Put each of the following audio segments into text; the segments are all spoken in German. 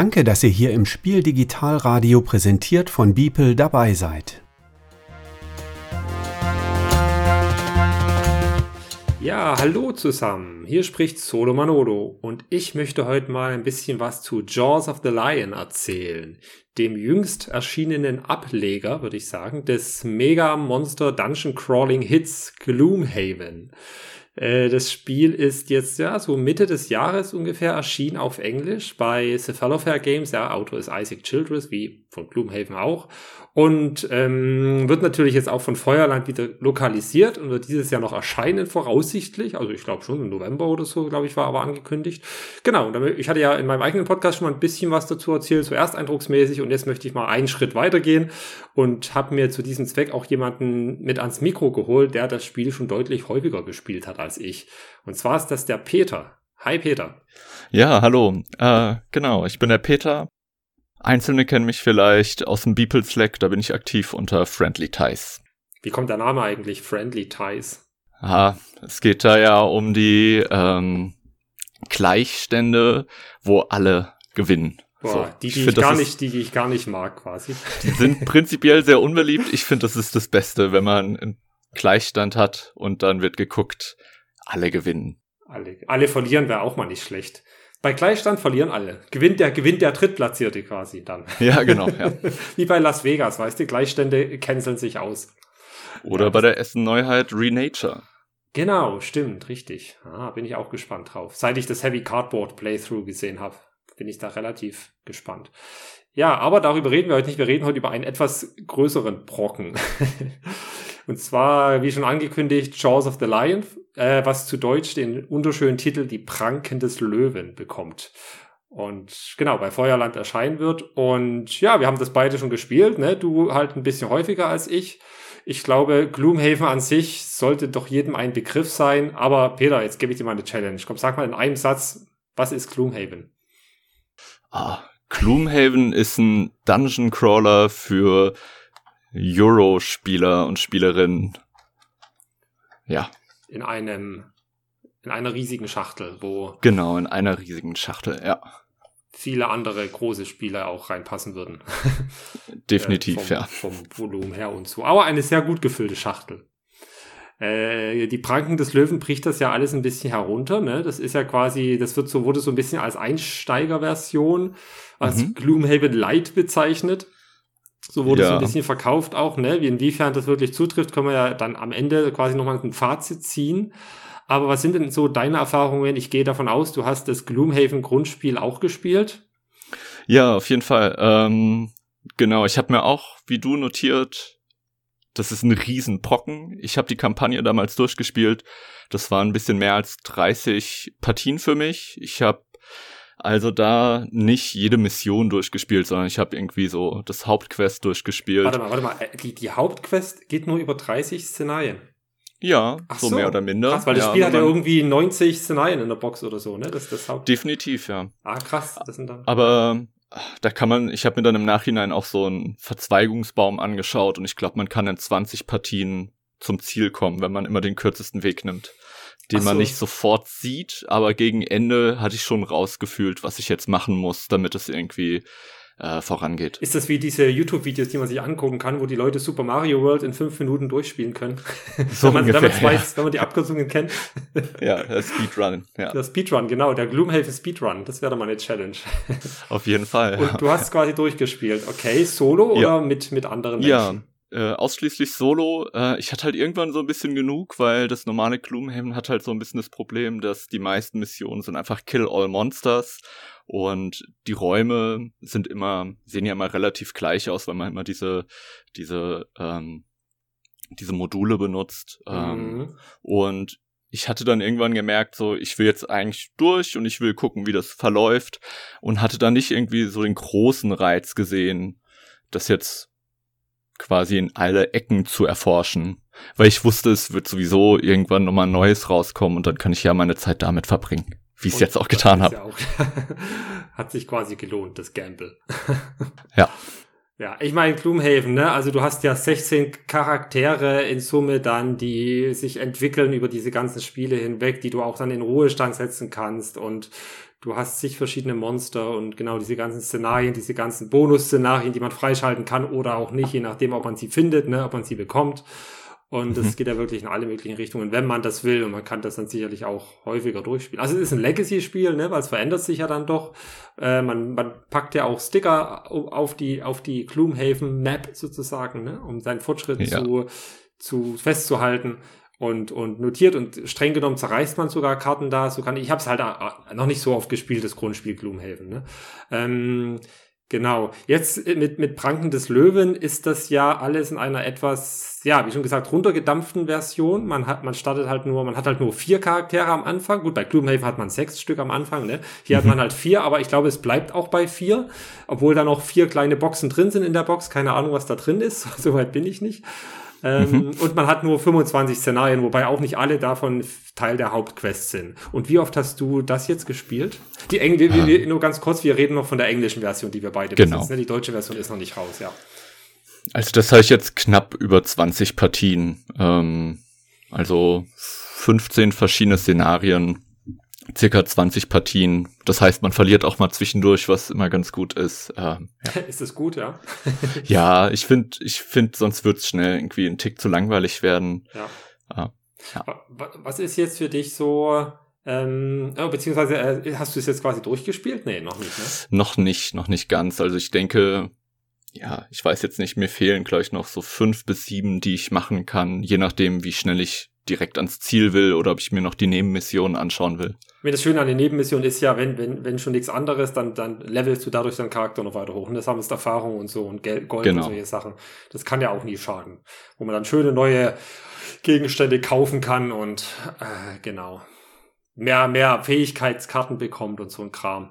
Danke, dass ihr hier im Spiel Digitalradio präsentiert von Beeple dabei seid. Ja, hallo zusammen. Hier spricht Solo Manolo und ich möchte heute mal ein bisschen was zu Jaws of the Lion erzählen, dem jüngst erschienenen Ableger, würde ich sagen, des Mega Monster Dungeon Crawling Hits Gloomhaven. Äh, das Spiel ist jetzt ja so Mitte des Jahres ungefähr erschienen auf Englisch bei Cephalofair Games. Ja, Autor ist Isaac Childress, wie von Gloomhaven auch. Und ähm, wird natürlich jetzt auch von Feuerland wieder lokalisiert und wird dieses Jahr noch erscheinen, voraussichtlich. Also ich glaube schon im November oder so, glaube ich, war aber angekündigt. Genau, und ich hatte ja in meinem eigenen Podcast schon mal ein bisschen was dazu erzählt, zuerst eindrucksmäßig und jetzt möchte ich mal einen Schritt weitergehen und habe mir zu diesem Zweck auch jemanden mit ans Mikro geholt, der das Spiel schon deutlich häufiger gespielt hat als ich. Und zwar ist das der Peter. Hi Peter. Ja, hallo. Äh, genau, ich bin der Peter, Einzelne kennen mich vielleicht aus dem Beeple Slack, da bin ich aktiv unter Friendly Ties. Wie kommt der Name eigentlich, Friendly Ties? Ah, es geht da ja um die ähm, Gleichstände, wo alle gewinnen. Boah, so, die, die ich, ich gar nicht, die, die ich gar nicht mag, quasi. Die sind prinzipiell sehr unbeliebt. Ich finde, das ist das Beste, wenn man einen Gleichstand hat und dann wird geguckt, alle gewinnen. Alle, alle verlieren wäre auch mal nicht schlecht. Bei Gleichstand verlieren alle. Gewinnt der, gewinnt der Drittplatzierte quasi dann. Ja, genau. Ja. Wie bei Las Vegas, weißt du, Gleichstände canceln sich aus. Oder ja. bei der Essen Neuheit Renature. Genau, stimmt, richtig. Ah, bin ich auch gespannt drauf. Seit ich das Heavy Cardboard Playthrough gesehen habe, bin ich da relativ gespannt. Ja, aber darüber reden wir heute nicht. Wir reden heute über einen etwas größeren Brocken. Und zwar, wie schon angekündigt, Jaws of the Lion, äh, was zu Deutsch den wunderschönen Titel Die Pranken des Löwen bekommt. Und genau, bei Feuerland erscheinen wird. Und ja, wir haben das beide schon gespielt, ne? Du halt ein bisschen häufiger als ich. Ich glaube, Gloomhaven an sich sollte doch jedem ein Begriff sein. Aber Peter, jetzt gebe ich dir mal eine Challenge. Komm, sag mal in einem Satz, was ist Gloomhaven? Ah, Gloomhaven ist ein Dungeon Crawler für Euro-Spieler und Spielerinnen. Ja. In einem, in einer riesigen Schachtel, wo. Genau, in einer riesigen Schachtel, ja. Viele andere große Spieler auch reinpassen würden. Definitiv, äh, vom, ja. Vom Volumen her und so. Aber eine sehr gut gefüllte Schachtel. Äh, die Pranken des Löwen bricht das ja alles ein bisschen herunter, ne? Das ist ja quasi, das wird so, wurde so ein bisschen als Einsteigerversion, als mhm. Gloomhaven Light bezeichnet. So wurde ja. es ein bisschen verkauft auch, ne? Wie inwiefern das wirklich zutrifft, können wir ja dann am Ende quasi nochmal ein Fazit ziehen. Aber was sind denn so deine Erfahrungen? Ich gehe davon aus, du hast das Gloomhaven Grundspiel auch gespielt. Ja, auf jeden Fall. Ähm, genau, ich habe mir auch, wie du notiert, das ist ein Riesenbrocken. Ich habe die Kampagne damals durchgespielt. Das waren ein bisschen mehr als 30 Partien für mich. Ich habe also da nicht jede Mission durchgespielt, sondern ich habe irgendwie so das Hauptquest durchgespielt. Warte mal, warte mal, äh, die, die Hauptquest geht nur über 30 Szenarien. Ja, so, so, mehr oder minder. Krass, weil das ja, Spiel hat ja irgendwie 90 Szenarien in der Box oder so, ne? Das ist das Haupt. Definitiv, ja. Ah, krass, das sind dann. Aber da kann man, ich habe mir dann im Nachhinein auch so einen Verzweigungsbaum angeschaut und ich glaube, man kann in 20 Partien zum Ziel kommen, wenn man immer den kürzesten Weg nimmt den so. man nicht sofort sieht, aber gegen Ende hatte ich schon rausgefühlt, was ich jetzt machen muss, damit es irgendwie äh, vorangeht. Ist das wie diese YouTube-Videos, die man sich angucken kann, wo die Leute Super Mario World in fünf Minuten durchspielen können? So wenn man, ungefähr, wenn, weiß, ja. wenn man die Abkürzungen kennt. ja, der Speedrun. Ja. Der Speedrun, genau, der Gloomhaven Speedrun. Das wäre doch mal eine Challenge. Auf jeden Fall. Ja. Und du hast quasi durchgespielt. Okay, solo ja. oder mit, mit anderen Menschen? Ja, äh, ausschließlich Solo. Äh, ich hatte halt irgendwann so ein bisschen genug, weil das normale Gloomhaven hat halt so ein bisschen das Problem, dass die meisten Missionen sind einfach Kill All Monsters und die Räume sind immer, sehen ja immer relativ gleich aus, weil man immer diese, diese, ähm, diese Module benutzt. Ähm, mhm. Und ich hatte dann irgendwann gemerkt, so, ich will jetzt eigentlich durch und ich will gucken, wie das verläuft und hatte dann nicht irgendwie so den großen Reiz gesehen, das jetzt quasi in alle Ecken zu erforschen. Weil ich wusste, es wird sowieso irgendwann nochmal Neues rauskommen und dann kann ich ja meine Zeit damit verbringen. Wie ich es jetzt auch getan habe. Ja hat sich quasi gelohnt, das Gamble. ja. Ja, ich meine Gloomhaven, ne? Also du hast ja 16 Charaktere in Summe dann, die sich entwickeln über diese ganzen Spiele hinweg, die du auch dann in Ruhestand setzen kannst und du hast zig verschiedene Monster und genau diese ganzen Szenarien, diese ganzen Bonus-Szenarien, die man freischalten kann oder auch nicht, je nachdem, ob man sie findet, ne, ob man sie bekommt. Und das mhm. geht ja wirklich in alle möglichen Richtungen, wenn man das will. Und man kann das dann sicherlich auch häufiger durchspielen. Also es ist ein Legacy-Spiel, ne, weil es verändert sich ja dann doch. Äh, man, man packt ja auch Sticker auf die, auf die Gloomhaven-Map sozusagen, ne, um seinen Fortschritt ja. zu, zu festzuhalten und, und notiert und streng genommen zerreißt man sogar Karten da. So kann ich, ich habe es halt äh, noch nicht so oft gespielt, das Grundspiel Gloomhaven. Ne? Ähm, Genau. Jetzt äh, mit, mit Pranken des Löwen ist das ja alles in einer etwas, ja, wie schon gesagt, runtergedampften Version. Man hat, man startet halt nur, man hat halt nur vier Charaktere am Anfang. Gut, bei Gloomhaven hat man sechs Stück am Anfang, ne? Hier mhm. hat man halt vier, aber ich glaube, es bleibt auch bei vier, obwohl da noch vier kleine Boxen drin sind in der Box. Keine Ahnung, was da drin ist. Soweit bin ich nicht. Ähm, mhm. Und man hat nur 25 Szenarien, wobei auch nicht alle davon Teil der Hauptquest sind. Und wie oft hast du das jetzt gespielt? Die Engl ähm. nur ganz kurz, wir reden noch von der englischen Version, die wir beide genau. besitzen. Ne? Die deutsche Version ist noch nicht raus, ja. Also das habe ich jetzt knapp über 20 Partien. Ähm, also 15 verschiedene Szenarien circa 20 Partien. Das heißt, man verliert auch mal zwischendurch, was immer ganz gut ist. Ähm, ja. Ist das gut, ja? ja, ich finde, ich finde, sonst wird es schnell irgendwie ein Tick zu langweilig werden. Ja. Äh, ja. Was ist jetzt für dich so, ähm, beziehungsweise äh, hast du es jetzt quasi durchgespielt? Nee, noch nicht, ne? Noch nicht, noch nicht ganz. Also ich denke, ja, ich weiß jetzt nicht, mir fehlen gleich noch so fünf bis sieben, die ich machen kann, je nachdem, wie schnell ich direkt ans Ziel will oder ob ich mir noch die Nebenmissionen anschauen will. Wenn das Schöne an den Nebenmissionen ist ja, wenn, wenn, wenn schon nichts anderes, dann, dann levelst du dadurch deinen Charakter noch weiter hoch. Und das haben jetzt Erfahrung und so und Geld, Gold genau. und solche Sachen. Das kann ja auch nie schaden. Wo man dann schöne neue Gegenstände kaufen kann und äh, genau mehr, mehr Fähigkeitskarten bekommt und so ein Kram.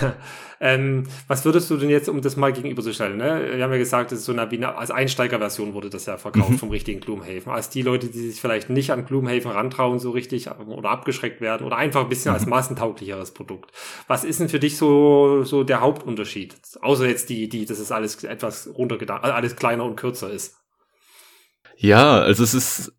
ähm, was würdest du denn jetzt, um das mal gegenüberzustellen? Ne? Wir haben ja gesagt, das ist so eine als Einsteigerversion wurde das ja verkauft mhm. vom richtigen Gloomhaven. Als die Leute, die sich vielleicht nicht an Gloomhaven rantrauen, so richtig oder abgeschreckt werden oder einfach ein bisschen mhm. als massentauglicheres Produkt. Was ist denn für dich so, so der Hauptunterschied? Außer jetzt die, die, dass es alles etwas runtergedacht, also alles kleiner und kürzer ist. Ja, also es ist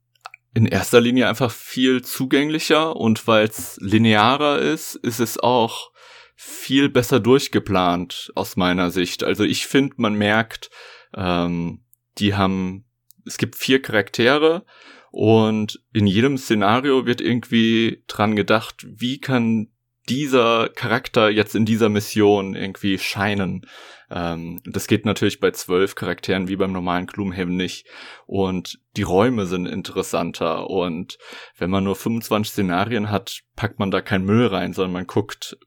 in erster Linie einfach viel zugänglicher und weil es linearer ist, ist es auch viel besser durchgeplant aus meiner Sicht. Also ich finde, man merkt, ähm, die haben, es gibt vier Charaktere und in jedem Szenario wird irgendwie dran gedacht, wie kann dieser Charakter jetzt in dieser Mission irgendwie scheinen. Ähm, das geht natürlich bei zwölf Charakteren wie beim normalen Gloomhaven nicht. Und die Räume sind interessanter. Und wenn man nur 25 Szenarien hat, packt man da kein Müll rein, sondern man guckt,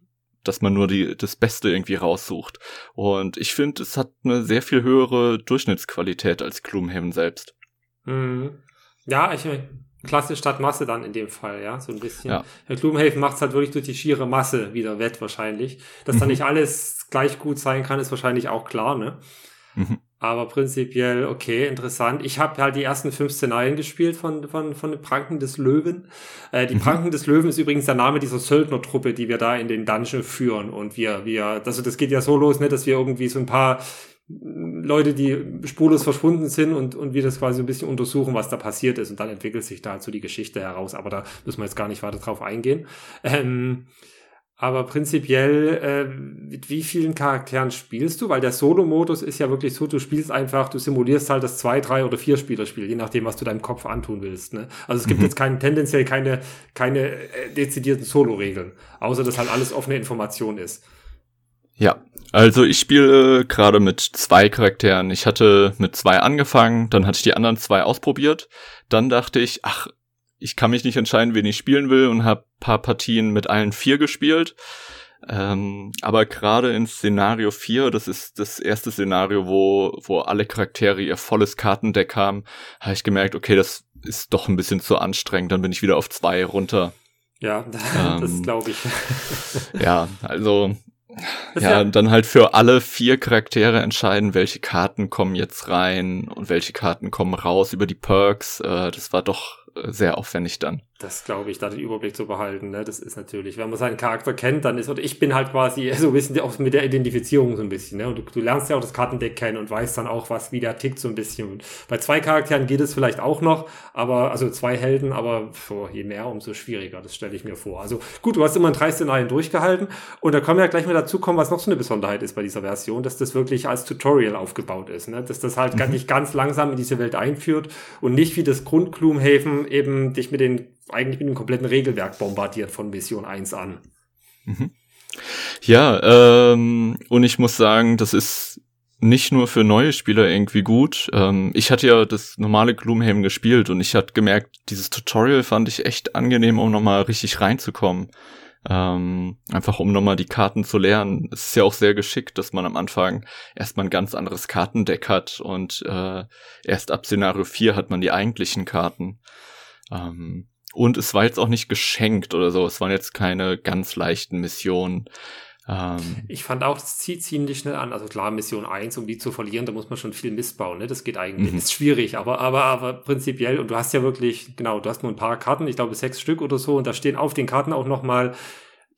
dass man nur die, das Beste irgendwie raussucht. Und ich finde, es hat eine sehr viel höhere Durchschnittsqualität als Gloomhaven selbst. Mhm. Ja, ich Klasse statt Masse dann in dem Fall, ja, so ein bisschen. Ja. Herr Gloomhaven macht es halt wirklich durch die schiere Masse wieder wett wahrscheinlich. Dass mhm. da nicht alles gleich gut sein kann, ist wahrscheinlich auch klar, ne? Mhm. Aber prinzipiell, okay, interessant. Ich habe halt die ersten fünf Szenarien gespielt von, von, von den Pranken des Löwen. Äh, die mhm. Pranken des Löwen ist übrigens der Name dieser Söldnertruppe, die wir da in den Dungeon führen. Und wir, wir, also das geht ja so los, ne, dass wir irgendwie so ein paar Leute, die spurlos verschwunden sind und, und wir das quasi ein bisschen untersuchen, was da passiert ist. Und dann entwickelt sich dazu die Geschichte heraus. Aber da müssen wir jetzt gar nicht weiter drauf eingehen. Ähm, aber prinzipiell, äh, mit wie vielen Charakteren spielst du? Weil der Solo-Modus ist ja wirklich so, du spielst einfach, du simulierst halt das zwei, drei oder vier Spielerspiel, je nachdem, was du deinem Kopf antun willst. Ne? Also es gibt mhm. jetzt kein, tendenziell keine, keine äh, dezidierten Solo-Regeln, außer dass halt alles offene Information ist. Ja, also ich spiele gerade mit zwei Charakteren. Ich hatte mit zwei angefangen, dann hatte ich die anderen zwei ausprobiert. Dann dachte ich, ach, ich kann mich nicht entscheiden, wen ich spielen will und habe paar Partien mit allen vier gespielt. Ähm, aber gerade in Szenario 4, das ist das erste Szenario, wo, wo alle Charaktere ihr volles Kartendeck haben, habe ich gemerkt, okay, das ist doch ein bisschen zu anstrengend. Dann bin ich wieder auf zwei runter. Ja, das ähm, glaube ich. ja, also ja, ja, dann halt für alle vier Charaktere entscheiden, welche Karten kommen jetzt rein und welche Karten kommen raus über die Perks. Äh, das war doch sehr aufwendig dann. Das glaube ich, da den Überblick zu behalten, ne? Das ist natürlich, wenn man seinen Charakter kennt, dann ist, oder ich bin halt quasi so ein bisschen auch mit der Identifizierung so ein bisschen, ne? Und du, du lernst ja auch das Kartendeck kennen und weißt dann auch, was, wie der tickt so ein bisschen. Und bei zwei Charakteren geht es vielleicht auch noch, aber, also zwei Helden, aber oh, je mehr, umso schwieriger, das stelle ich mir vor. Also gut, du hast immer in drei Szenarien durchgehalten und da können wir ja gleich mal dazu kommen, was noch so eine Besonderheit ist bei dieser Version, dass das wirklich als Tutorial aufgebaut ist, ne? Dass das halt mhm. nicht ganz langsam in diese Welt einführt und nicht wie das Grund Eben dich mit den, eigentlich mit dem kompletten Regelwerk bombardiert von Mission 1 an. Mhm. Ja, ähm, und ich muss sagen, das ist nicht nur für neue Spieler irgendwie gut. Ähm, ich hatte ja das normale Gloomhaven gespielt und ich hatte gemerkt, dieses Tutorial fand ich echt angenehm, um nochmal richtig reinzukommen. Ähm, einfach um nochmal die Karten zu lernen. Es ist ja auch sehr geschickt, dass man am Anfang erstmal ein ganz anderes Kartendeck hat und äh, erst ab Szenario 4 hat man die eigentlichen Karten. Ähm, und es war jetzt auch nicht geschenkt oder so. Es waren jetzt keine ganz leichten Missionen. Ähm, ich fand auch, das zieht ziemlich schnell an. Also klar, Mission 1, um die zu verlieren, da muss man schon viel missbauen. Ne? Das geht eigentlich. Mhm. Ist schwierig, aber, aber, aber prinzipiell, und du hast ja wirklich, genau, du hast nur ein paar Karten, ich glaube sechs Stück oder so, und da stehen auf den Karten auch nochmal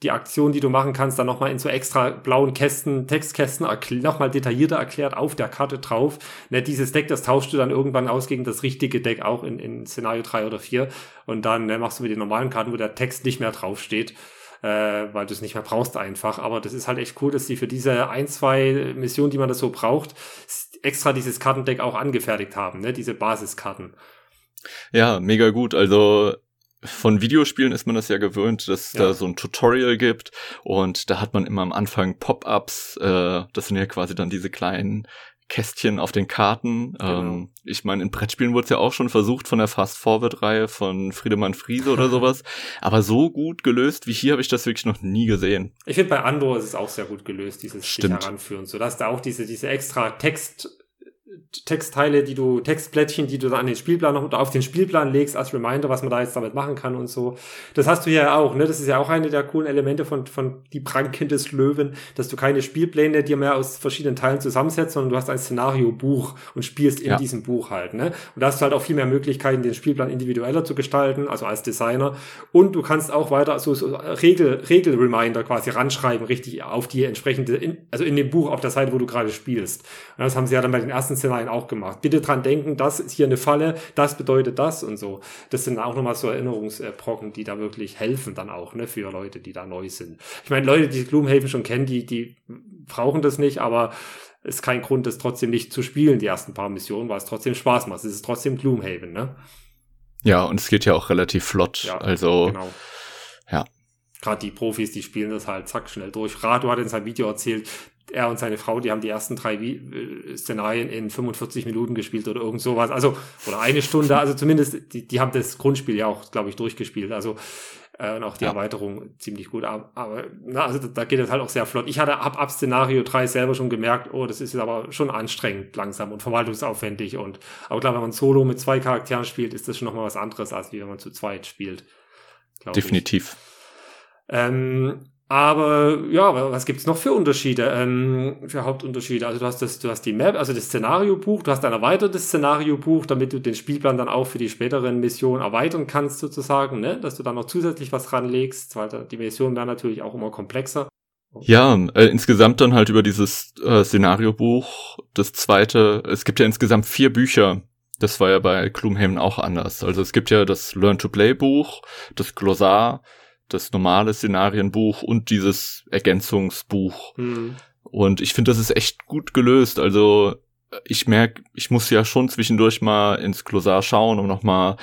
die Aktion, die du machen kannst, dann nochmal in so extra blauen Kästen, Textkästen nochmal detaillierter erklärt auf der Karte drauf. Ne, dieses Deck, das tauschst du dann irgendwann aus gegen das richtige Deck auch in, in Szenario 3 oder 4. Und dann ne, machst du mit den normalen Karten, wo der Text nicht mehr draufsteht äh, weil du es nicht mehr brauchst einfach. Aber das ist halt echt cool, dass die für diese ein, zwei Missionen, die man das so braucht, extra dieses Kartendeck auch angefertigt haben, ne? diese Basiskarten. Ja, mega gut. Also von Videospielen ist man das ja gewöhnt, dass ja. da so ein Tutorial gibt und da hat man immer am Anfang Pop-ups, äh, das sind ja quasi dann diese kleinen Kästchen auf den Karten. Genau. Ähm, ich meine, in Brettspielen wurde es ja auch schon versucht von der Fast-Forward-Reihe von Friedemann Friese oder sowas. Aber so gut gelöst wie hier habe ich das wirklich noch nie gesehen. Ich finde, bei Andor ist es auch sehr gut gelöst, dieses Stimmt. Heranführen. So dass da auch diese, diese extra Text Textteile, die du, Textblättchen, die du dann an den Spielplan noch auf den Spielplan legst als Reminder, was man da jetzt damit machen kann und so. Das hast du ja auch, ne? Das ist ja auch eine der coolen Elemente von, von die Pranken des Löwen, dass du keine Spielpläne dir mehr aus verschiedenen Teilen zusammensetzt, sondern du hast ein Szenariobuch und spielst in ja. diesem Buch halt, ne? Und da hast du halt auch viel mehr Möglichkeiten, den Spielplan individueller zu gestalten, also als Designer. Und du kannst auch weiter so, so Regel, Regel-Reminder quasi ranschreiben, richtig auf die entsprechende, in, also in dem Buch auf der Seite, wo du gerade spielst. Und das haben sie ja dann bei den ersten Szenarien auch gemacht. Bitte dran denken, das ist hier eine Falle, das bedeutet das und so. Das sind auch nochmal so Erinnerungsbrocken, die da wirklich helfen dann auch, ne, für Leute, die da neu sind. Ich meine, Leute, die Gloomhaven schon kennen, die, die brauchen das nicht, aber ist kein Grund, das trotzdem nicht zu spielen, die ersten paar Missionen, weil es trotzdem Spaß macht. Es ist trotzdem Gloomhaven, ne? Ja, und es geht ja auch relativ flott. Ja, also, genau. ja. Gerade die Profis, die spielen das halt zack schnell durch. Rado hat in seinem Video erzählt, er und seine Frau, die haben die ersten drei äh, Szenarien in 45 Minuten gespielt oder irgend sowas. Also, oder eine Stunde, also zumindest, die, die haben das Grundspiel ja auch, glaube ich, durchgespielt. Also, äh, und auch die ja. Erweiterung ziemlich gut. Aber, na, also da geht es halt auch sehr flott. Ich hatte ab, ab Szenario 3 selber schon gemerkt, oh, das ist jetzt aber schon anstrengend langsam und verwaltungsaufwendig. Und, aber klar, wenn man Solo mit zwei Charakteren spielt, ist das schon nochmal was anderes, als wie wenn man zu zweit spielt. Definitiv. Ähm, aber ja, was gibt's noch für Unterschiede, ähm, für Hauptunterschiede? Also du hast das, du hast die Map, also das Szenariobuch, du hast ein erweitertes Szenariobuch, damit du den Spielplan dann auch für die späteren Missionen erweitern kannst sozusagen, ne? dass du dann noch zusätzlich was ranlegst, weil die Missionen werden natürlich auch immer komplexer. Ja, äh, insgesamt dann halt über dieses äh, Szenariobuch, das zweite, es gibt ja insgesamt vier Bücher. Das war ja bei Gloomhaven auch anders. Also es gibt ja das Learn to Play Buch, das Glossar, das normale Szenarienbuch und dieses Ergänzungsbuch. Mhm. Und ich finde, das ist echt gut gelöst. Also ich merke, ich muss ja schon zwischendurch mal ins Glossar schauen, um nochmal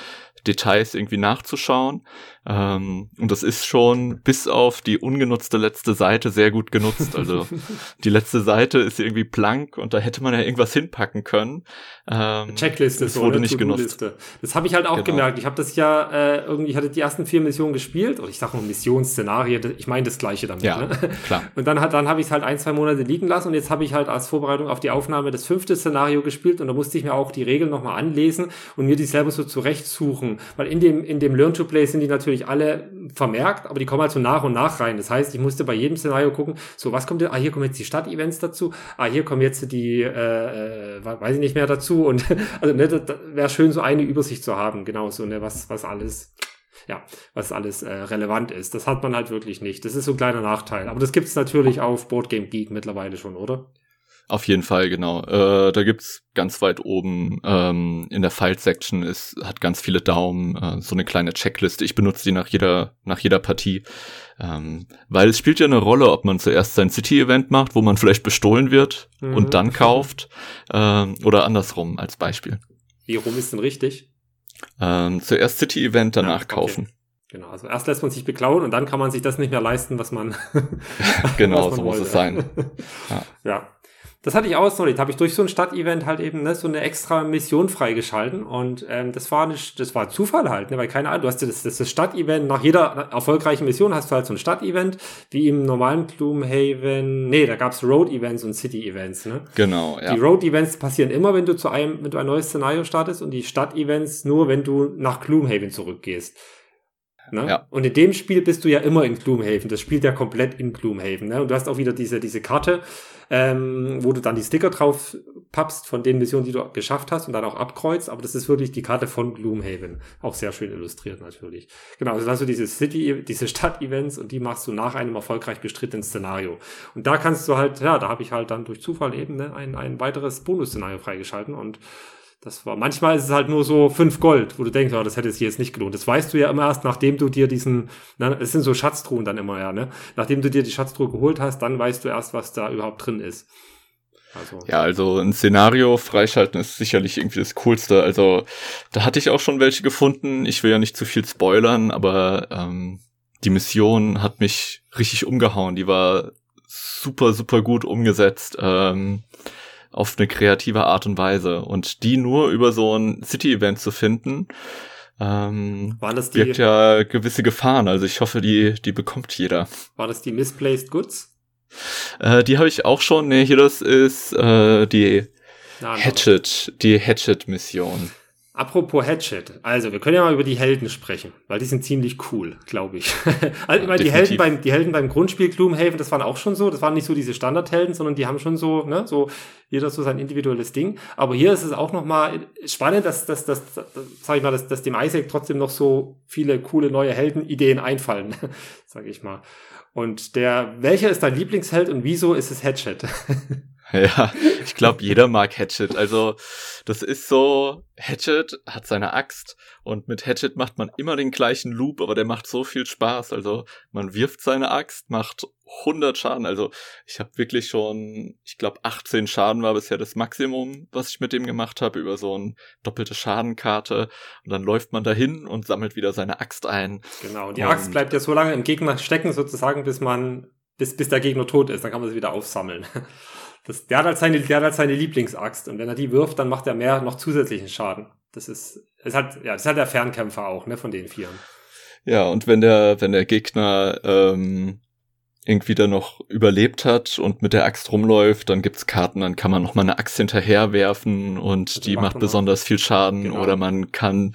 Details irgendwie nachzuschauen. Ähm, und das ist schon bis auf die ungenutzte letzte Seite sehr gut genutzt. Also die letzte Seite ist irgendwie blank und da hätte man ja irgendwas hinpacken können. Ähm, Checkliste das wurde nicht genutzt. Das habe ich halt auch genau. gemerkt. Ich habe das ja äh, irgendwie, ich hatte die ersten vier Missionen gespielt oder ich sage mal Missionsszenarie. Ich meine das gleiche damit. Ja, ne? klar. Und dann hat dann habe ich es halt ein zwei Monate liegen lassen und jetzt habe ich halt als Vorbereitung auf die Aufnahme das fünfte Szenario gespielt und da musste ich mir auch die Regeln nochmal anlesen und mir die selber so zurechtsuchen, weil in dem in dem Learn to Play sind die natürlich natürlich alle vermerkt, aber die kommen halt so nach und nach rein. Das heißt, ich musste bei jedem Szenario gucken, so was kommt denn, ah, hier kommen jetzt die Stadt-Events dazu, ah, hier kommen jetzt die, äh, äh, weiß ich nicht mehr dazu und also ne, das, wäre schön, so eine Übersicht zu haben, genau so, ne, was, was alles ja, was alles äh, relevant ist. Das hat man halt wirklich nicht. Das ist so ein kleiner Nachteil. Aber das gibt es natürlich auf Boardgame Geek mittlerweile schon, oder? Auf jeden Fall, genau. Äh, da gibt's ganz weit oben ähm, in der File-Section ist hat ganz viele Daumen, äh, so eine kleine Checkliste. Ich benutze die nach jeder nach jeder Partie, ähm, weil es spielt ja eine Rolle, ob man zuerst sein City-Event macht, wo man vielleicht bestohlen wird mhm. und dann kauft, ähm, oder andersrum als Beispiel. Wie rum ist denn richtig? Ähm, zuerst City-Event, danach ja, okay. kaufen. Genau, also erst lässt man sich beklauen und dann kann man sich das nicht mehr leisten, was man. genau, was man so wollte. muss es sein. Ja. ja. Das hatte ich auch noch nicht. Habe ich durch so ein Stadtevent halt eben ne, so eine extra Mission freigeschalten. Und ähm, das war nicht, das war Zufall halt, ne? Weil keine Ahnung, du hast das, das, das Stadtevent, nach jeder erfolgreichen Mission hast du halt so ein Stadtevent, wie im normalen Gloomhaven. Nee, da gab's Road-Events und City-Events, ne? Genau, ja. Die Road-Events passieren immer, wenn du zu einem, wenn du ein neues Szenario startest und die Stadt-Events nur, wenn du nach Gloomhaven zurückgehst. Ne? Ja. Und in dem Spiel bist du ja immer in Gloomhaven. Das spielt ja komplett in Gloomhaven. Ne? Und du hast auch wieder diese, diese Karte, ähm, wo du dann die Sticker drauf pappst von den Missionen, die du geschafft hast und dann auch abkreuzt. Aber das ist wirklich die Karte von Gloomhaven. Auch sehr schön illustriert natürlich. Genau, also hast du diese City, diese Stadt-Events und die machst du nach einem erfolgreich bestrittenen Szenario. Und da kannst du halt, ja, da habe ich halt dann durch Zufall eben ne, ein, ein weiteres Bonus-Szenario freigeschalten und das war, manchmal ist es halt nur so fünf Gold, wo du denkst, oh, das hätte sich jetzt nicht gelohnt. Das weißt du ja immer erst, nachdem du dir diesen, na, es sind so Schatztruhen dann immer, ja, ne? Nachdem du dir die Schatztruhe geholt hast, dann weißt du erst, was da überhaupt drin ist. Also. Ja, also ein Szenario freischalten ist sicherlich irgendwie das Coolste. Also da hatte ich auch schon welche gefunden. Ich will ja nicht zu viel spoilern, aber ähm, die Mission hat mich richtig umgehauen. Die war super, super gut umgesetzt. Ähm, auf eine kreative Art und Weise. Und die nur über so ein City-Event zu finden, ähm, War das die, birgt ja gewisse Gefahren. Also ich hoffe, die, die bekommt jeder. War das die Misplaced Goods? Äh, die habe ich auch schon. Nee, hier das ist äh, die Hatchet, die Hatchet-Mission. Apropos Hatchet, also wir können ja mal über die Helden sprechen, weil die sind ziemlich cool, glaube ich. also immer die Helden beim die Helden beim Grundspiel Gloomhaven, das waren auch schon so, das waren nicht so diese Standardhelden, sondern die haben schon so, ne, so jeder so sein individuelles Ding. Aber hier ist es auch noch mal spannend, dass dass dass, dass sag ich mal, dass, dass dem Isaac trotzdem noch so viele coole neue Heldenideen einfallen, sage ich mal. Und der welcher ist dein Lieblingsheld und wieso ist es Hatchet? Ja, ich glaube, jeder mag Hatchet. Also, das ist so, Hatchet hat seine Axt und mit Hatchet macht man immer den gleichen Loop, aber der macht so viel Spaß. Also, man wirft seine Axt, macht 100 Schaden. Also, ich habe wirklich schon, ich glaube, 18 Schaden war bisher das Maximum, was ich mit dem gemacht habe, über so eine doppelte Schadenkarte. Und dann läuft man dahin und sammelt wieder seine Axt ein. Genau, die und Axt bleibt ja so lange im Gegner stecken, sozusagen, bis man, bis, bis der Gegner tot ist. Dann kann man sie wieder aufsammeln. Das, der, hat halt seine, der hat halt seine Lieblingsaxt und wenn er die wirft, dann macht er mehr noch zusätzlichen Schaden. Das ist, ist halt, ja, das ist halt der Fernkämpfer auch, ne, von den Vieren. Ja, und wenn der, wenn der Gegner ähm, irgendwie dann noch überlebt hat und mit der Axt rumläuft, dann gibt's Karten, dann kann man noch mal eine Axt hinterher werfen und die macht, macht besonders viel Schaden genau. oder man kann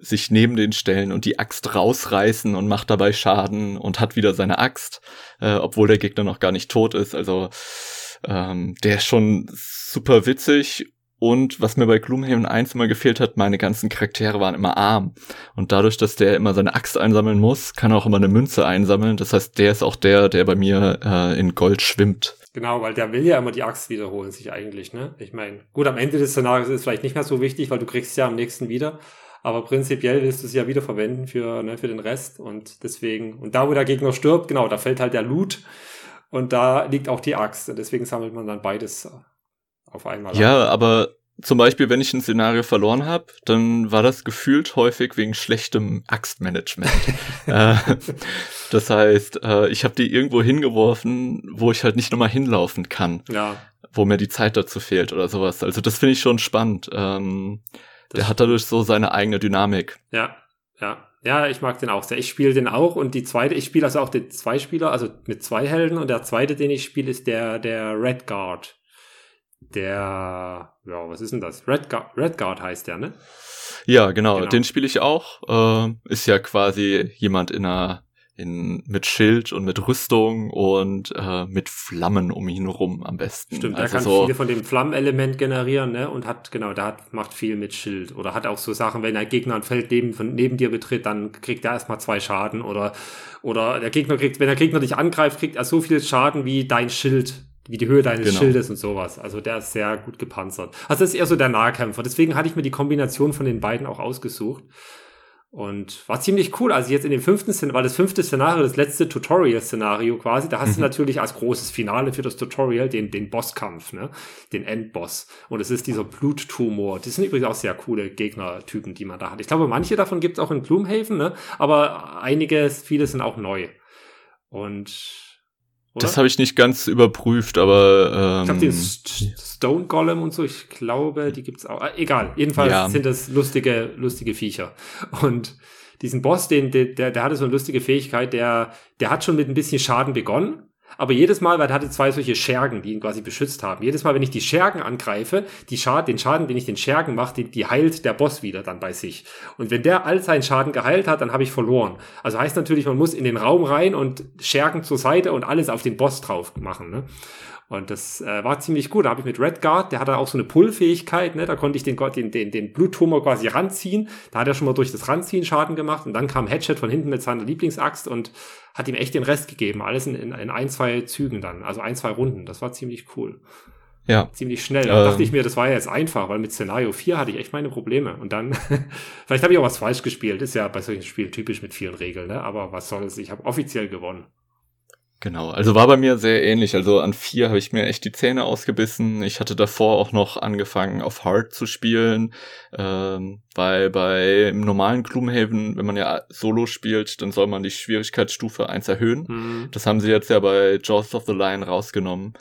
sich neben den stellen und die Axt rausreißen und macht dabei Schaden und hat wieder seine Axt, äh, obwohl der Gegner noch gar nicht tot ist. Also ähm, der ist schon super witzig und was mir bei Gloomhaven 1 immer gefehlt hat, meine ganzen Charaktere waren immer arm. Und dadurch, dass der immer seine Axt einsammeln muss, kann er auch immer eine Münze einsammeln. Das heißt, der ist auch der, der bei mir äh, in Gold schwimmt. Genau, weil der will ja immer die Axt wiederholen, sich eigentlich, ne? Ich meine, gut, am Ende des Szenarios ist es vielleicht nicht mehr so wichtig, weil du kriegst ja am nächsten wieder. Aber prinzipiell willst du es ja wieder verwenden für, ne, für den Rest. Und deswegen, und da, wo der Gegner stirbt, genau, da fällt halt der Loot und da liegt auch die Axt. Und deswegen sammelt man dann beides auf einmal. Ja, an. aber zum Beispiel, wenn ich ein Szenario verloren habe, dann war das gefühlt häufig wegen schlechtem Axtmanagement. äh, das heißt, äh, ich habe die irgendwo hingeworfen, wo ich halt nicht nochmal hinlaufen kann. Ja. Wo mir die Zeit dazu fehlt oder sowas. Also das finde ich schon spannend. Ähm, der hat dadurch so seine eigene Dynamik. Ja, ja. Ja, ich mag den auch sehr. Ich spiele den auch und die zweite, ich spiele also auch den zwei Spieler, also mit zwei Helden und der zweite, den ich spiele, ist der, der Red Guard. Der, ja, was ist denn das? Red Guard, Red Guard heißt der, ne? Ja, genau, genau. den spiele ich auch. Äh, ist ja quasi jemand in einer in, mit Schild und mit Rüstung und äh, mit Flammen um ihn herum am besten. Stimmt, also er kann so, viele von dem Flammenelement generieren, ne? Und hat, genau, da hat, macht viel mit Schild. Oder hat auch so Sachen, wenn ein Gegner ein Feld neben, von, neben dir betritt, dann kriegt er erstmal zwei Schaden. Oder, oder der Gegner kriegt, wenn der Gegner dich angreift, kriegt er so viel Schaden wie dein Schild wie die Höhe deines Genau. Schildes und sowas. Also der ist sehr gut gepanzert. Also das ist eher so der Nahkämpfer. Deswegen hatte ich mir die Kombination von den beiden auch ausgesucht. Und war ziemlich cool. Also jetzt in dem fünften Szenario, war das fünfte Szenario, das letzte Tutorial-Szenario quasi. Da hast du natürlich als großes Finale für das Tutorial den, den Bosskampf, ne? Den Endboss. Und es ist dieser Bluttumor. Das sind übrigens auch sehr coole Gegnertypen, die man da hat. Ich glaube, manche davon gibt es auch in Gloomhaven, ne? Aber einige, viele sind auch neu. Und oder? das habe ich nicht ganz überprüft, aber Ich glaube, den ähm, St Stone Golem und so, ich glaube, die gibt's auch. Äh, egal, jedenfalls Ja. sind das lustige, lustige Viecher. Und diesen Boss, den, der, der, der hatte so eine lustige Fähigkeit, der, der hat schon mit ein bisschen Schaden begonnen. Aber jedes Mal, weil er hatte zwei solche Schergen, die ihn quasi beschützt haben. Jedes Mal, wenn ich die Schergen angreife, die Schad, den Schaden, den ich den Schergen mache, die, die heilt der Boss wieder dann bei sich. Und wenn der all seinen Schaden geheilt hat, dann habe ich verloren. Also heißt natürlich, man muss in den Raum rein und Schergen zur Seite und alles auf den Boss drauf machen. Ne? Und das äh, war ziemlich gut. Da habe ich mit Redguard, der hat dann auch so eine Pull-Fähigkeit, ne? Da konnte ich den, den, den, den Bluttumor quasi ranziehen. Da hat er schon mal durch das Ranziehen Schaden gemacht. Und dann kam Hatchet von hinten mit seiner Lieblingsaxt und hat ihm echt den Rest gegeben. Alles in, in, in ein, zwei Zügen dann. Also ein, zwei Runden. Das war ziemlich cool. ja, Ziemlich schnell. Da Ähm. dachte ich mir, das war ja jetzt einfach, weil mit Szenario 4 hatte ich echt meine Probleme. Und dann, vielleicht habe ich auch was falsch gespielt. Ist ja bei solchen Spielen typisch mit vielen Regeln, ne? Aber was soll's, ich habe offiziell gewonnen. Genau, also war bei mir sehr ähnlich. Also an vier habe ich mir echt die Zähne ausgebissen. Ich hatte davor auch noch angefangen, auf Hard zu spielen, ähm, weil bei im normalen Gloomhaven, wenn man ja Solo spielt, dann soll man die Schwierigkeitsstufe eins erhöhen. Hm. Das haben sie jetzt ja bei Jaws of the Lion rausgenommen.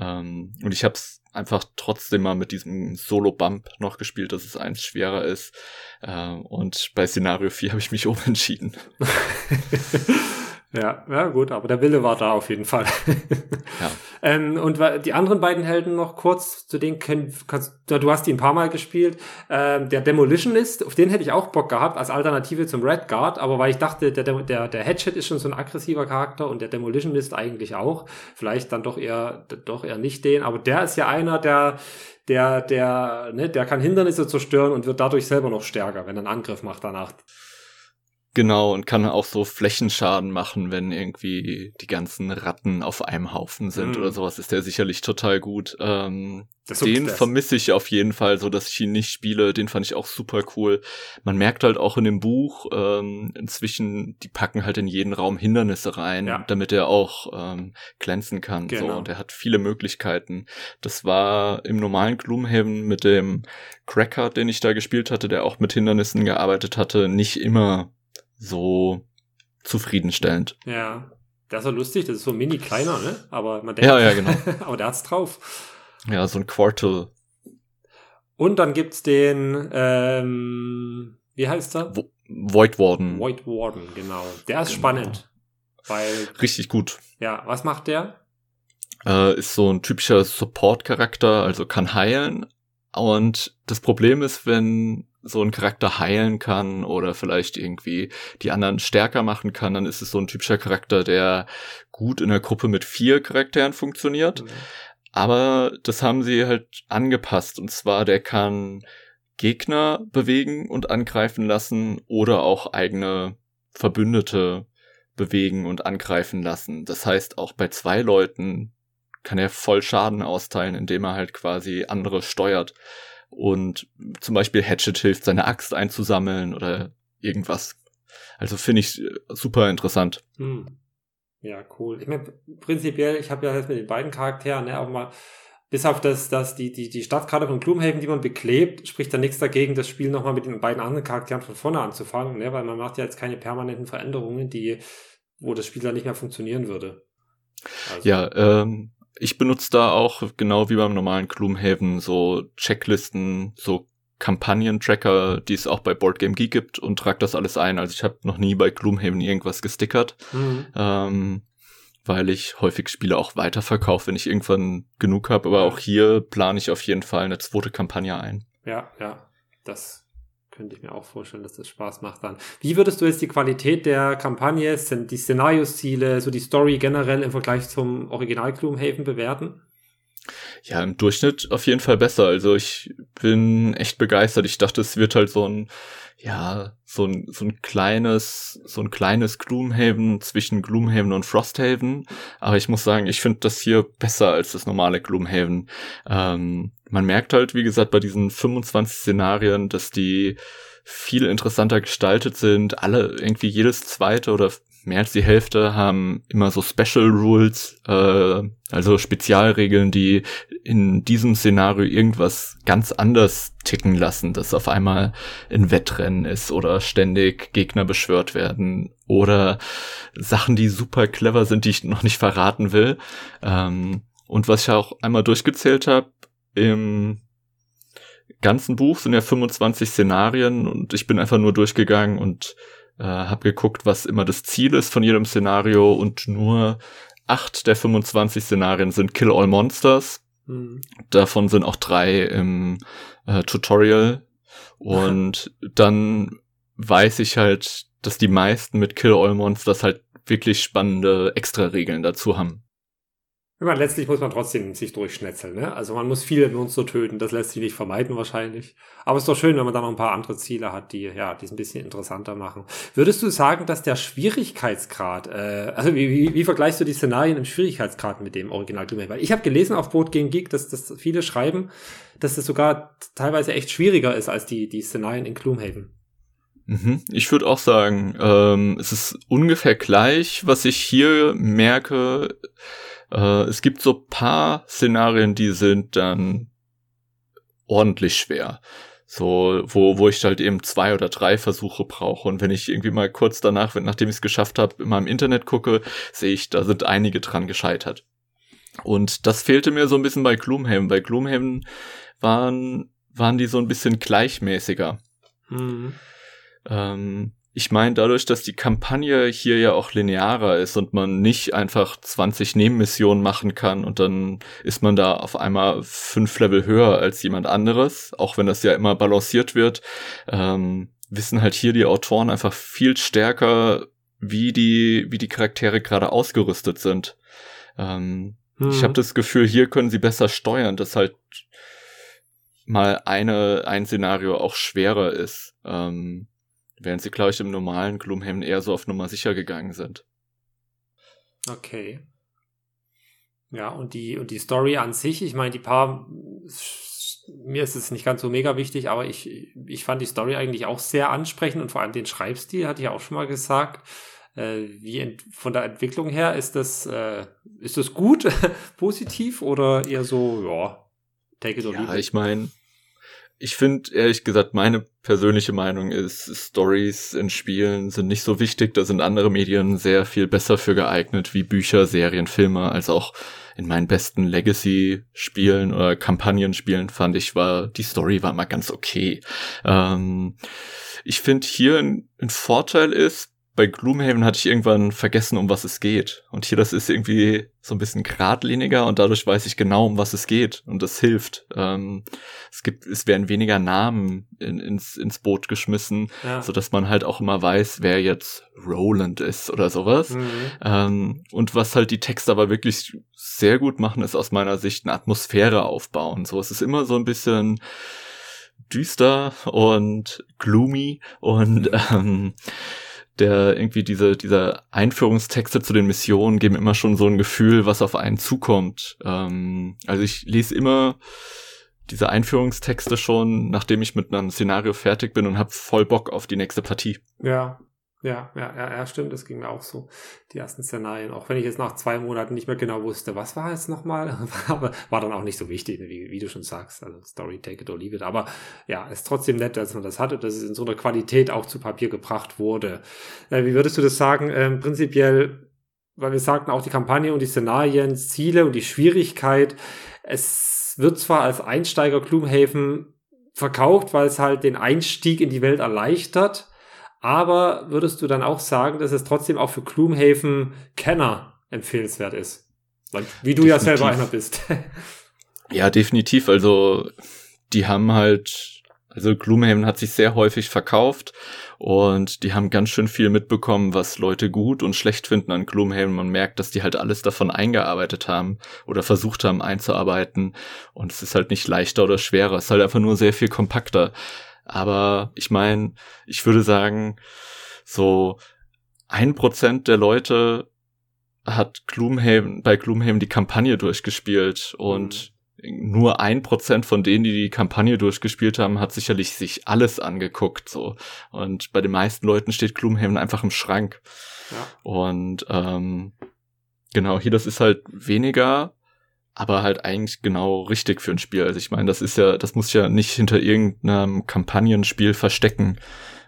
Ähm, und ich habe es einfach trotzdem mal mit diesem Solo-Bump noch gespielt, dass es eins schwerer ist. Ähm, und bei Szenario 4 habe ich mich umentschieden. Ja, ja, gut, aber der Wille war da auf jeden Fall. Ja. ähm, und die anderen beiden Helden noch kurz, zu denen können, kannst, du hast die ein paar Mal gespielt. Ähm, der Demolitionist, auf den hätte ich auch Bock gehabt, als Alternative zum Red Guard, aber weil ich dachte, der, der, der der Hatchet ist schon so ein aggressiver Charakter und der Demolitionist eigentlich auch. Vielleicht dann doch eher, doch eher nicht den, aber der ist ja einer, der, der, der, ne, der kann Hindernisse zerstören und wird dadurch selber noch stärker, wenn er einen Angriff macht danach. Genau, und kann auch so Flächenschaden machen, wenn irgendwie die ganzen Ratten auf einem Haufen sind Mhm. oder sowas, ist der sicherlich total gut. Ähm, so den vermisse ich auf jeden Fall, so dass ich ihn nicht spiele. Den fand ich auch super cool. Man merkt halt auch in dem Buch ähm, inzwischen, die packen halt in jeden Raum Hindernisse rein, Ja. damit er auch ähm, glänzen kann. So, Genau. und er hat viele Möglichkeiten. Das war im normalen Gloomhaven mit dem Cracker, den ich da gespielt hatte, der auch mit Hindernissen gearbeitet hatte, nicht immer so zufriedenstellend. Ja. Der ist so lustig, das ist so mini kleiner, ne? Aber man denkt, Ja, ja, genau. aber der hat's drauf. Ja, so ein Quartal. Und dann gibt's den, ähm, wie heißt er? Vo Void Warden. White Warden, genau. Der ist Genau. spannend. Weil, Richtig gut. ja, was macht der? Äh, ist so ein typischer Support-Charakter, also kann heilen. Und das Problem ist, wenn so ein Charakter heilen kann oder vielleicht irgendwie die anderen stärker machen kann, dann ist es so ein typischer Charakter, der gut in der Gruppe mit vier Charakteren funktioniert. Aber das haben sie halt angepasst. Und zwar, der kann Gegner bewegen und angreifen lassen oder auch eigene Verbündete bewegen und angreifen lassen. Das heißt, auch bei zwei Leuten kann er voll Schaden austeilen, indem er halt quasi andere steuert. Und zum Beispiel Hatchet hilft, seine Axt einzusammeln oder irgendwas. Also finde ich äh, super interessant. Hm. Ja, cool. Ich meine, prinzipiell, ich habe ja jetzt mit den beiden Charakteren, ne, auch mal, bis auf das, dass die, die, die Stadtkarte von Gloomhaven, die man beklebt, spricht da nichts dagegen, das Spiel nochmal mit den beiden anderen Charakteren von vorne anzufangen, ne, weil man macht ja jetzt keine permanenten Veränderungen, die, wo das Spiel dann nicht mehr funktionieren würde. Also, Ja, ähm, ich benutze da auch, genau wie beim normalen Gloomhaven, so Checklisten, so Kampagnen-Tracker, die es auch bei Boardgame Geek gibt und trage das alles ein. Also ich habe noch nie bei Gloomhaven irgendwas gestickert, Mhm. ähm, weil ich häufig Spiele auch weiterverkaufe, wenn ich irgendwann genug habe. Aber auch hier plane ich auf jeden Fall eine zweite Kampagne ein. Ja, ja, das könnte ich mir auch vorstellen, dass das Spaß macht dann. Wie würdest du jetzt die Qualität der Kampagne, sind die Szenariosziele, so die Story generell im Vergleich zum Original Gloomhaven bewerten? Ja, im Durchschnitt auf jeden Fall besser. Also ich bin echt begeistert. Ich dachte, es wird halt so ein, ja, so ein, so ein kleines, so ein kleines Gloomhaven zwischen Gloomhaven und Frosthaven. Aber ich muss sagen, ich finde das hier besser als das normale Gloomhaven. Ähm, man merkt halt, wie gesagt, bei diesen 25 Szenarien, dass die viel interessanter gestaltet sind. Alle irgendwie jedes zweite oder mehr als die Hälfte haben immer so Special Rules, äh, also Spezialregeln, die in diesem Szenario irgendwas ganz anders ticken lassen, dass auf einmal ein Wettrennen ist oder ständig Gegner beschwört werden oder Sachen, die super clever sind, die ich noch nicht verraten will. Ähm, und was ich auch einmal durchgezählt habe, im ganzen Buch sind ja 25 Szenarien und ich bin einfach nur durchgegangen und äh, habe geguckt, was immer das Ziel ist von jedem Szenario und nur acht der 25 Szenarien sind Kill All Monsters. Mhm. Davon sind auch drei im äh, Tutorial. Und dann weiß ich halt, dass die meisten mit Kill All Monsters halt wirklich spannende Extra-Regeln dazu haben. Ich meine, letztlich muss man trotzdem sich durchschnetzeln. Ne? Also man muss viele Monster töten, das lässt sich nicht vermeiden wahrscheinlich. Aber es ist doch schön, wenn man da noch ein paar andere Ziele hat, die ja die es ein bisschen interessanter machen. Würdest du sagen, dass der Schwierigkeitsgrad, äh, also wie, wie, wie vergleichst du die Szenarien im Schwierigkeitsgrad mit dem Original Gloomhaven? Weil ich habe gelesen auf Board Game Geek, dass, dass viele schreiben, dass es sogar teilweise echt schwieriger ist als die, die Szenarien in Gloomhaven. Mhm. Ich würde auch sagen, ähm, es ist ungefähr gleich. Was ich hier merke, äh, es gibt so paar Szenarien, die sind dann ordentlich schwer. So, wo, wo ich halt eben zwei oder drei Versuche brauche. Und wenn ich irgendwie mal kurz danach, nachdem ich es geschafft habe, immer im Internet gucke, sehe ich, da sind einige dran gescheitert. Und das fehlte mir so ein bisschen bei Gloomhaven. Bei Gloomhaven waren, waren die so ein bisschen gleichmäßiger. Mhm. Ähm, ich meine, dadurch, dass die Kampagne hier ja auch linearer ist und man nicht einfach 20 Nebenmissionen machen kann und dann ist man da auf einmal fünf Level höher als jemand anderes, auch wenn das ja immer balanciert wird, ähm, wissen halt hier die Autoren einfach viel stärker, wie die, wie die Charaktere gerade ausgerüstet sind. Ähm, hm. Ich habe das Gefühl, hier können sie besser steuern, dass halt mal eine, ein Szenario auch schwerer ist. Ähm, während sie, glaube ich, im normalen Gloomhaven eher so auf Nummer sicher gegangen sind. Okay. Ja, und die, und die Story an sich, ich meine, die paar, mir ist es nicht ganz so mega wichtig, aber ich, ich fand die Story eigentlich auch sehr ansprechend und vor allem den Schreibstil, hatte ich auch schon mal gesagt. Äh, wie von der Entwicklung her, ist das, äh, ist das gut, positiv oder eher so, ja, take it or leave it? Ja, ich meine, ich finde ehrlich gesagt, meine persönliche Meinung ist, Stories in Spielen sind nicht so wichtig. Da sind andere Medien sehr viel besser für geeignet, wie Bücher, Serien, Filme, als auch in meinen besten Legacy-Spielen oder Kampagnenspielen fand ich, war die Story war mal ganz okay. Ähm, ich finde hier ein, ein Vorteil ist, bei Gloomhaven hatte ich irgendwann vergessen, um was es geht. Und hier, das ist irgendwie so ein bisschen geradliniger und dadurch weiß ich genau, um was es geht. Und das hilft. Ähm, es gibt, es werden weniger Namen in, ins, ins Boot geschmissen, ja. so dass man halt auch immer weiß, wer jetzt Roland ist oder sowas. Mhm. Ähm, und was halt die Texte aber wirklich sehr gut machen, ist aus meiner Sicht eine Atmosphäre aufbauen. So, es ist immer so ein bisschen düster und gloomy und ähm, der irgendwie diese, diese Einführungstexte zu den Missionen geben immer schon so ein Gefühl, was auf einen zukommt. Ähm, also ich lese immer diese Einführungstexte schon, nachdem ich mit einem Szenario fertig bin und habe voll Bock auf die nächste Partie. Ja, ja, ja, ja, ja, stimmt, das ging mir auch so. Die ersten Szenarien, auch wenn ich jetzt nach zwei Monaten nicht mehr genau wusste, was war jetzt nochmal, aber war dann auch nicht so wichtig, wie, wie du schon sagst. Also Story, take it or leave it. Aber ja, ist trotzdem nett, dass man das hatte, dass es in so einer Qualität auch zu Papier gebracht wurde. Äh, wie würdest du das sagen? Ähm, prinzipiell, weil wir sagten auch die Kampagne und die Szenarien, Ziele und die Schwierigkeit. Es wird zwar als Einsteiger Gloomhaven verkauft, weil es halt den Einstieg in die Welt erleichtert aber würdest du dann auch sagen, dass es trotzdem auch für Gloomhaven-Kenner empfehlenswert ist? Weil, wie du definitiv. ja selber einer bist. ja, definitiv. Also, die haben halt Also Gloomhaven hat sich sehr häufig verkauft und die haben ganz schön viel mitbekommen, was Leute gut und schlecht finden an Gloomhaven. Man merkt, dass die halt alles davon eingearbeitet haben oder versucht haben einzuarbeiten und es ist halt nicht leichter oder schwerer, es ist halt einfach nur sehr viel kompakter. Aber ich meine, ich würde sagen, so ein Prozent der Leute hat Gloomhaven, bei Gloomhaven die Kampagne durchgespielt und mhm nur ein Prozent von denen, die die Kampagne durchgespielt haben, hat sicherlich sich alles angeguckt, so. Und bei den meisten Leuten steht Gloomhaven einfach im Schrank. Ja. Und, ähm, genau, hier, das ist halt weniger, aber halt eigentlich genau richtig für ein Spiel. Also ich meine, das ist ja, das muss ja nicht hinter irgendeinem Kampagnenspiel verstecken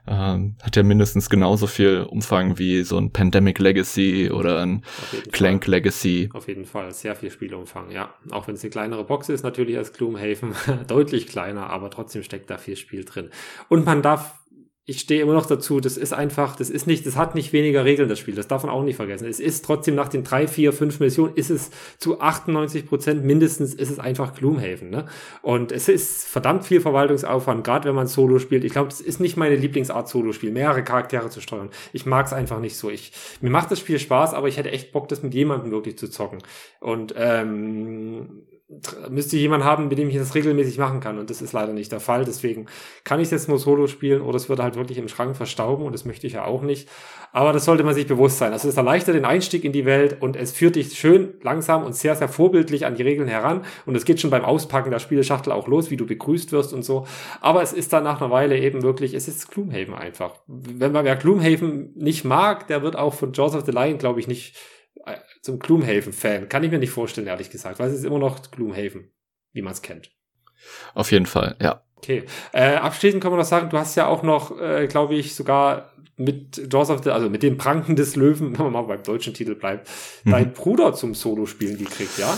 ähm, hat ja mindestens genauso viel Umfang wie so ein Pandemic Legacy oder ein Clank Fall. Legacy. Auf jeden Fall, sehr viel Spielumfang, ja. Auch wenn es eine kleinere Box ist, natürlich als Gloomhaven deutlich kleiner, aber trotzdem steckt da viel Spiel drin. Und man darf ich stehe immer noch dazu, das ist einfach, das ist nicht, das hat nicht weniger Regeln, das Spiel, das darf man auch nicht vergessen. Es ist trotzdem nach den drei, vier, fünf Missionen, ist es zu 98 Prozent mindestens, ist es einfach Gloomhaven, ne? Und es ist verdammt viel Verwaltungsaufwand, gerade wenn man Solo spielt. Ich glaube, das ist nicht meine Lieblingsart Solo-Spiel, mehrere Charaktere zu steuern. Ich mag es einfach nicht so. Ich, mir macht das Spiel Spaß, aber ich hätte echt Bock, das mit jemandem wirklich zu zocken. Und ähm, müsste ich jemanden haben, mit dem ich das regelmäßig machen kann. Und das ist leider nicht der Fall. Deswegen kann ich jetzt nur solo spielen oder es würde halt wirklich im Schrank verstauben und das möchte ich ja auch nicht. Aber das sollte man sich bewusst sein. Also es erleichtert den Einstieg in die Welt und es führt dich schön langsam und sehr, sehr vorbildlich an die Regeln heran. Und es geht schon beim Auspacken der Spieleschachtel auch los, wie du begrüßt wirst und so. Aber es ist dann nach einer Weile eben wirklich, es ist Gloomhaven einfach. Wenn man wer Gloomhaven nicht mag, der wird auch von Jaws of the Lion, glaube ich, nicht zum Gloomhaven-Fan. Kann ich mir nicht vorstellen, ehrlich gesagt, weil es ist immer noch Gloomhaven, wie man es kennt. Auf jeden Fall, ja. Okay. Äh, abschließend kann man noch sagen, du hast ja auch noch, äh, glaube ich, sogar mit Jaws of the, also mit dem Pranken des Löwen, wenn man mal beim deutschen Titel bleibt, mhm. deinen Bruder zum Solo-Spielen gekriegt, ja?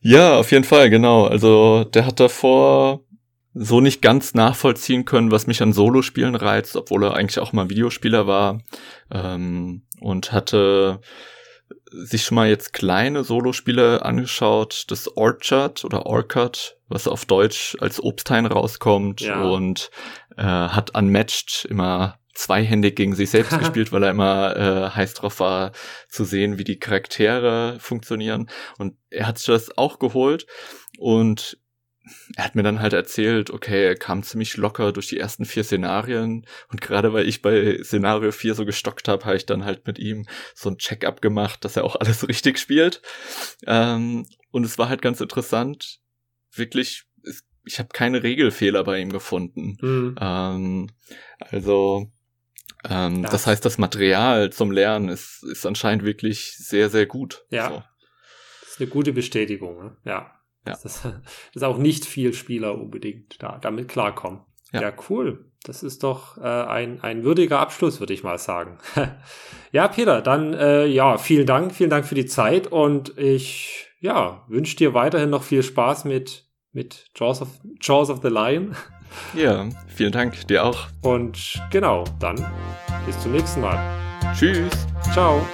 Ja, auf jeden Fall, genau. Also der hat davor so nicht ganz nachvollziehen können, was mich an Solo-Spielen reizt, obwohl er eigentlich auch mal Videospieler war ähm, und hatte sich schon mal jetzt kleine Solospiele angeschaut, das Orchard oder Orchard, was auf Deutsch als Obsthain rauskommt ja. und äh, hat Unmatched immer zweihändig gegen sich selbst gespielt, weil er immer äh, heiß drauf war zu sehen, wie die Charaktere funktionieren. Und er hat sich das auch geholt und er hat mir dann halt erzählt, okay, er kam ziemlich locker durch die ersten vier Szenarien und gerade weil ich bei Szenario 4 so gestockt habe, habe ich dann halt mit ihm so ein Check-up gemacht, dass er auch alles richtig spielt. Ähm, und es war halt ganz interessant, wirklich, es, ich habe keine Regelfehler bei ihm gefunden. Mhm. Ähm, also ähm, das heißt, das Material zum Lernen ist, ist anscheinend wirklich sehr, sehr gut. Ja. So. Das ist eine gute Bestätigung, ne? ja. Ja. Dass, dass auch nicht viel Spieler unbedingt da, damit klarkommen. Ja. ja, cool. Das ist doch äh, ein, ein würdiger Abschluss, würde ich mal sagen. ja, Peter, dann äh, ja, vielen Dank, vielen Dank für die Zeit und ich ja, wünsche dir weiterhin noch viel Spaß mit, mit Jaws, of, Jaws of the Lion. Ja, vielen Dank, dir auch. Und genau, dann bis zum nächsten Mal. Tschüss. Ciao.